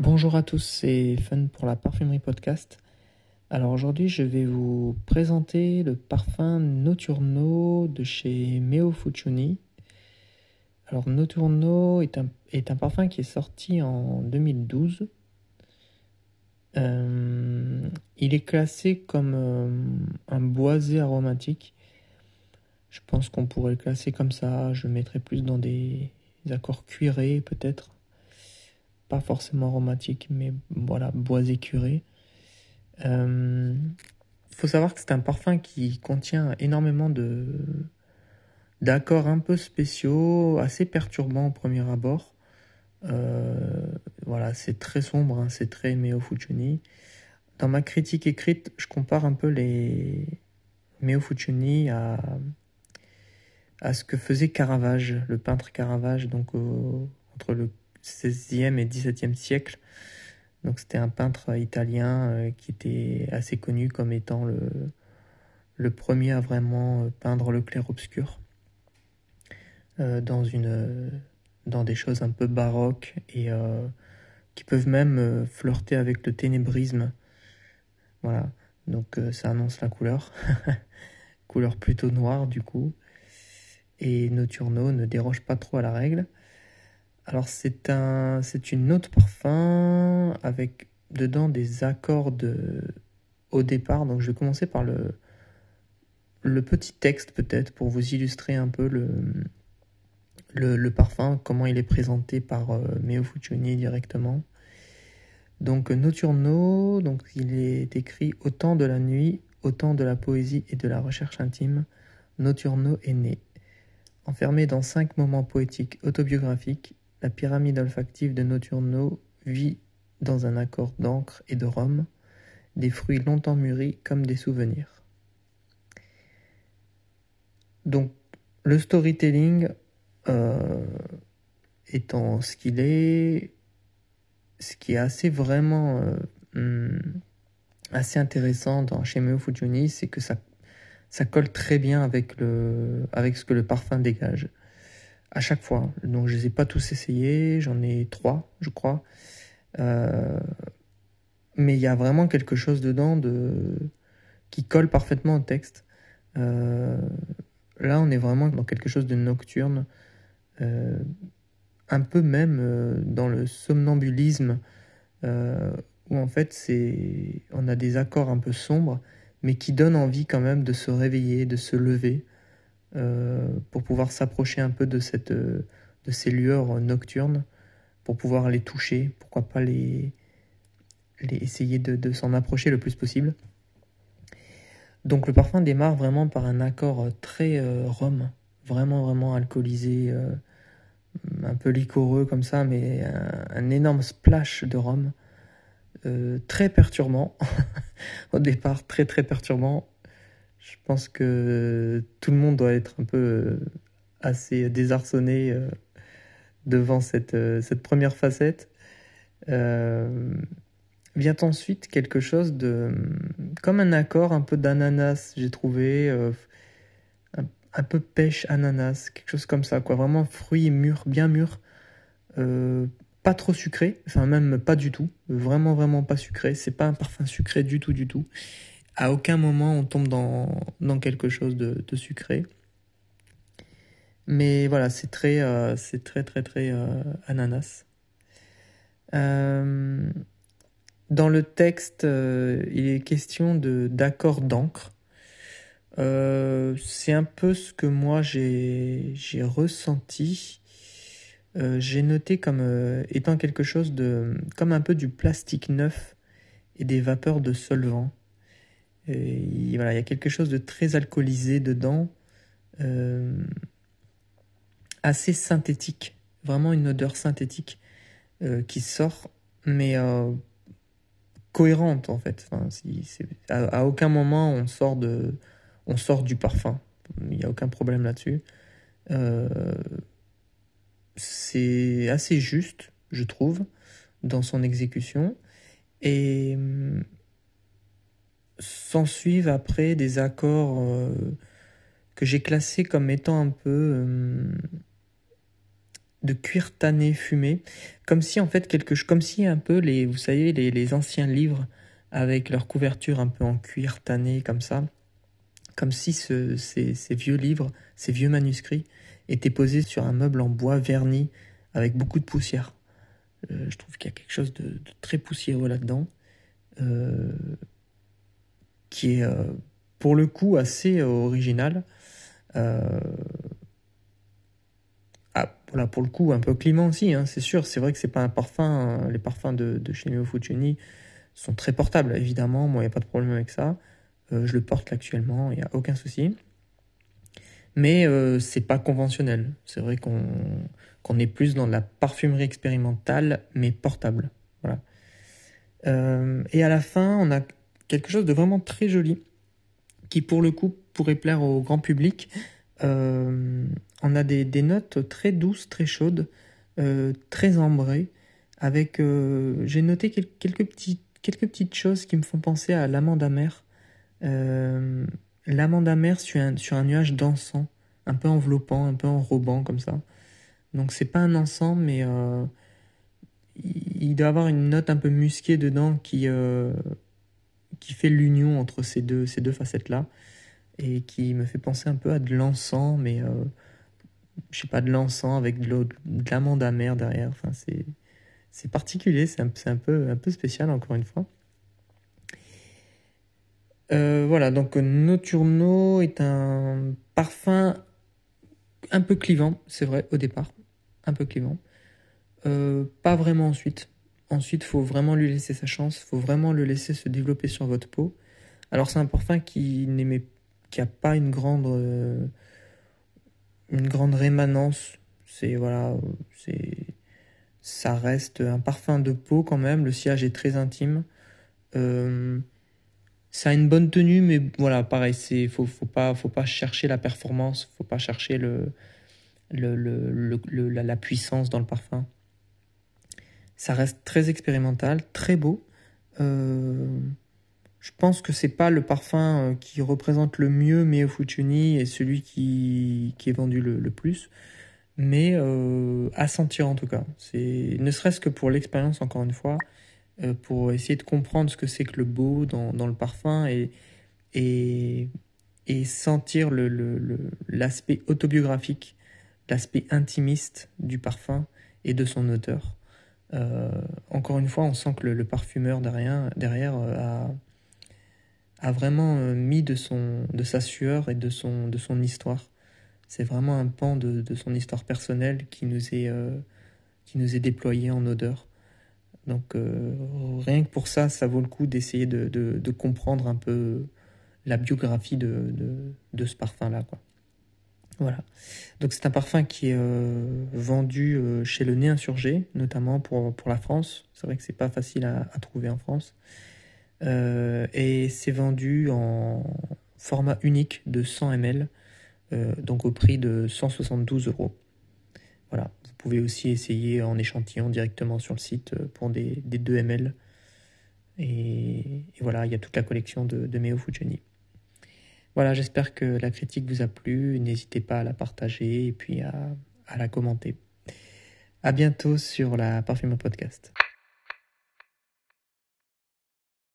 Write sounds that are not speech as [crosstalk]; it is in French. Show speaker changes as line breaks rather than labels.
Bonjour à tous, c'est Fun pour la parfumerie podcast. Alors aujourd'hui, je vais vous présenter le parfum Noturno de chez Meo Fuccioni. Alors Noturno est un, est un parfum qui est sorti en 2012. Euh, il est classé comme euh, un boisé aromatique. Je pense qu'on pourrait le classer comme ça. Je mettrais plus dans des accords cuirés peut-être pas forcément aromatique, mais voilà, boisé curé. Il euh, faut savoir que c'est un parfum qui contient énormément de d'accords un peu spéciaux, assez perturbants au premier abord. Euh, voilà, c'est très sombre, hein, c'est très Meo Fuccioni. Dans ma critique écrite, je compare un peu les Meo Fuccioni à, à ce que faisait Caravage, le peintre Caravage, donc entre le 16e et 17e siècle. Donc c'était un peintre italien euh, qui était assez connu comme étant le, le premier à vraiment euh, peindre le clair-obscur euh, dans, dans des choses un peu baroques et qui peuvent même flirter avec le ténébrisme. Voilà, donc ça annonce la couleur. [laughs] couleur plutôt noire du coup. Et Nocturno ne déroge pas trop à la règle. Alors c'est un, c'est une note parfum avec dedans des accords au départ. Donc je vais commencer par le, petit texte peut-être pour vous illustrer un peu le, le, parfum, comment il est présenté par euh, Meo Fuccioni directement. Donc Noturno, donc il est écrit au temps de la nuit, au temps de la poésie et de la recherche intime. Noturno est né. Enfermé dans cinq moments poétiques autobiographiques, la pyramide olfactive de Noturno vit dans un accord d'encre et de rhum, des fruits longtemps mûris comme des souvenirs. Donc, le storytelling euh, étant ce qu'il est, ce qui est assez vraiment euh, hmm, assez intéressant dans chez Meo c'est que ça, ça colle très bien avec ce que le parfum dégage à chaque fois. Donc je ne les ai pas tous essayés, j'en ai trois, je crois. Euh, mais il y a vraiment quelque chose dedans de... qui colle parfaitement au texte. Euh, là, on est vraiment dans quelque chose de nocturne, euh, un peu même dans le somnambulisme, où en fait c'est, on a des accords un peu sombres, mais qui donnent envie quand même de se réveiller, de se lever. Euh, pour pouvoir s'approcher un peu de, cette, euh, de ces lueurs nocturnes, pour pouvoir les toucher, pourquoi pas les, les essayer de, s'en approcher le plus possible. Donc le parfum démarre vraiment par un accord très euh, rhum, vraiment vraiment alcoolisé, un peu liquoreux comme ça, mais un, énorme splash de rhum, très perturbant. [laughs] Au départ, très très perturbant. Je pense que tout le monde doit être un peu euh, assez désarçonné euh, devant cette, euh, cette première facette. vient ensuite quelque chose de comme un accord un peu d'ananas j'ai trouvé un, peu pêche ananas quelque chose comme ça quoi. Vraiment fruits mûrs bien mûrs pas trop sucré enfin même pas du tout. Vraiment vraiment pas sucré. C'est pas un parfum sucré du tout du tout à aucun moment on tombe dans, quelque chose de, sucré. Mais voilà, c'est très, euh, très, très, euh, ananas. Euh, dans le texte, il est question de d'accord d'encre. c'est un peu ce que moi j'ai ressenti. j'ai noté comme étant quelque chose de, comme un peu du plastique neuf et des vapeurs de solvant il, y a quelque chose de très alcoolisé dedans, euh, assez synthétique, vraiment une odeur synthétique euh, qui sort, mais euh, cohérente en fait. Enfin, à, aucun moment on sort de, on sort du parfum. Il n'y a aucun problème là-dessus. c'est assez juste, je trouve, dans son exécution. Et s'en suivent après des accords euh, que j'ai classés comme étant un peu euh, de cuir tanné fumé, comme si en fait quelque comme si un peu les, vous savez, les, les anciens livres avec leur couverture un peu en cuir tanné comme ça, comme si ce, ces, ces, vieux livres, ces vieux manuscrits étaient posés sur un meuble en bois verni avec beaucoup de poussière. Euh, je trouve qu'il y a quelque chose de, très poussiéreux là-dedans, qui est euh, pour le coup assez original. Euh, ah, voilà, pour le coup, un peu climat aussi, hein, c'est sûr. C'est vrai que c'est pas un parfum. Les parfums de, de chez sont très portables, évidemment. Moi, il n'y a pas de problème avec ça. Euh, je le porte actuellement, il n'y a aucun souci. Mais euh, c'est pas conventionnel. C'est vrai qu'on est plus dans la parfumerie expérimentale, mais portable. Voilà. Euh, et à la fin, on a quelque chose de vraiment très joli, qui pour le coup pourrait plaire au grand public. Euh, on a des, notes très douces, très chaudes, euh, très ambrées, avec... Euh, j'ai noté quelques, petites choses qui me font penser à l'amande amère. L'amande amère sur un, nuage d'encens, un peu enveloppant, un peu enrobant comme ça. Donc c'est pas un encens, mais il doit avoir une note un peu musquée dedans qui, qui fait l'union entre ces deux, ces deux facettes-là et qui me fait penser un peu à de l'encens, mais euh, je sais pas, de l'encens avec de l'amande amère derrière. Enfin, c'est, c'est particulier, c'est un, peu, un peu spécial encore une fois. Euh, voilà, donc Noturno est un parfum un peu clivant, c'est vrai, au départ. Un peu clivant. Euh, pas vraiment ensuite. Ensuite, faut vraiment lui laisser sa chance, faut vraiment le laisser se développer sur votre peau. Alors c'est un parfum qui n'aimait qui a pas une grande euh, une grande rémanence. C'est voilà, c'est ça reste un parfum de peau quand même. Le sillage est très intime. Euh, ça a une bonne tenue, mais voilà, pareil, c'est faut pas faut pas chercher la performance, faut pas chercher le, la, puissance dans le parfum. Ça reste très expérimental, très beau. Euh, je pense que c'est pas le parfum qui représente le mieux Meo Fucini et celui qui, est vendu le, plus, mais euh, à sentir en tout cas. C'est ne serait-ce que pour l'expérience encore une fois, euh, pour essayer de comprendre ce que c'est que le beau dans, le parfum et, et, sentir l'aspect autobiographique, l'aspect intimiste du parfum et de son auteur. Euh, encore une fois, on sent que le, parfumeur derrière, derrière a vraiment euh, mis de, son, de sa sueur et de son, de son histoire. C'est vraiment un pan de, de, son histoire personnelle qui nous est, euh, qui nous est déployé en odeur. Donc euh, rien que pour ça, ça vaut le coup d'essayer de, de, comprendre un peu la biographie de, de ce parfum-là. Voilà. Donc c'est un parfum qui est euh, vendu euh, chez le Nez Insurgé, notamment pour, pour la France. C'est vrai que c'est pas facile à, trouver en France. Euh, et c'est vendu en format unique de 100 ml, donc au prix de 172 euros. Voilà, vous pouvez aussi essayer en échantillon directement sur le site pour des, des 2 ml. Et, voilà, il y a toute la collection de, de Meo Fujini. Voilà, j'espère que la critique vous a plu. N'hésitez pas à la partager et puis à, la commenter. À bientôt sur la Parfume Podcast.